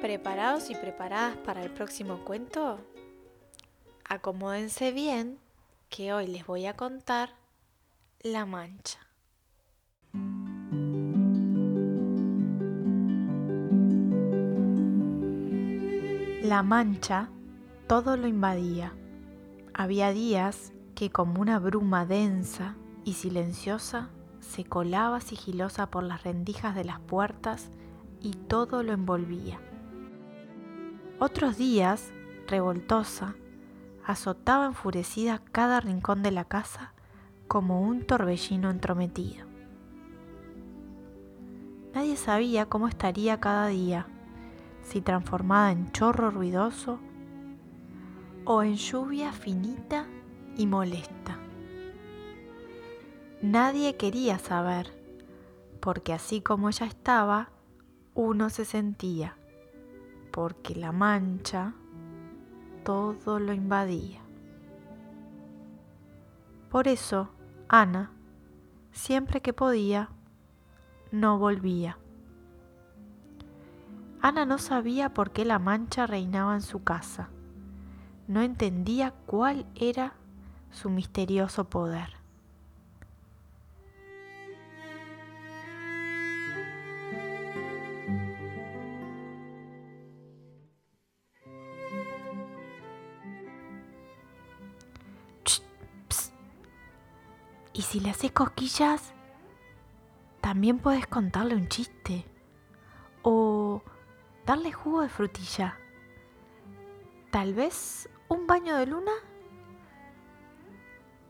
¿Preparados y preparadas para el próximo cuento? Acomódense bien, que hoy les voy a contar La Mancha. La Mancha todo lo invadía. Había días que como una bruma densa y silenciosa se colaba sigilosa por las rendijas de las puertas y todo lo envolvía. Otros días, revoltosa, azotaba enfurecida cada rincón de la casa como un torbellino entrometido. Nadie sabía cómo estaría cada día, si transformada en chorro ruidoso o en lluvia finita y molesta. Nadie quería saber, porque así como ella estaba, uno se sentía porque la mancha todo lo invadía. Por eso, Ana, siempre que podía, no volvía. Ana no sabía por qué la mancha reinaba en su casa. No entendía cuál era su misterioso poder. Y si le haces cosquillas, también puedes contarle un chiste. O darle jugo de frutilla. Tal vez un baño de luna.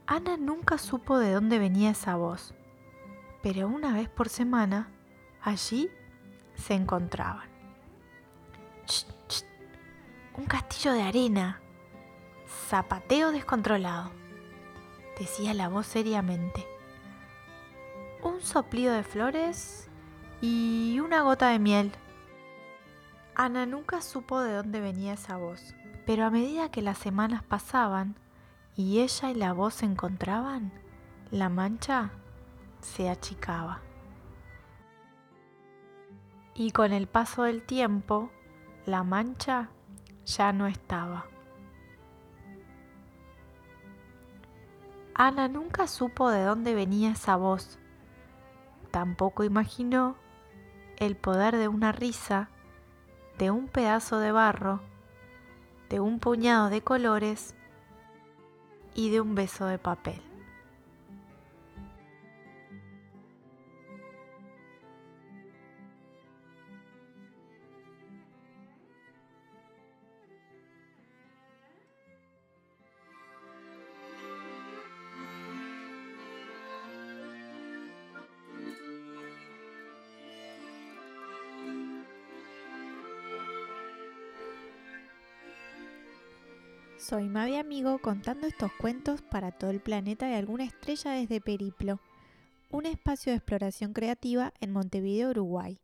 Ana nunca supo de dónde venía esa voz, pero una vez por semana allí se encontraban. un castillo de arena, zapateo descontrolado decía la voz seriamente. Un soplido de flores y una gota de miel. Ana nunca supo de dónde venía esa voz, pero a medida que las semanas pasaban y ella y la voz se encontraban, la mancha se achicaba. Y con el paso del tiempo, la mancha ya no estaba. Ana nunca supo de dónde venía esa voz. Tampoco imaginó el poder de una risa, de un pedazo de barro, de un puñado de colores y de un beso de papel. Soy Mavi Amigo contando estos cuentos para todo el planeta de alguna estrella desde Periplo, un espacio de exploración creativa en Montevideo, Uruguay.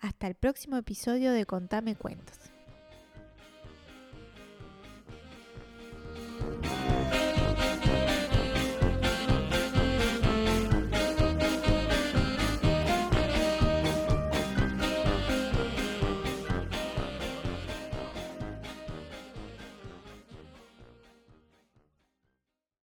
Hasta el próximo episodio de Contame Cuentos.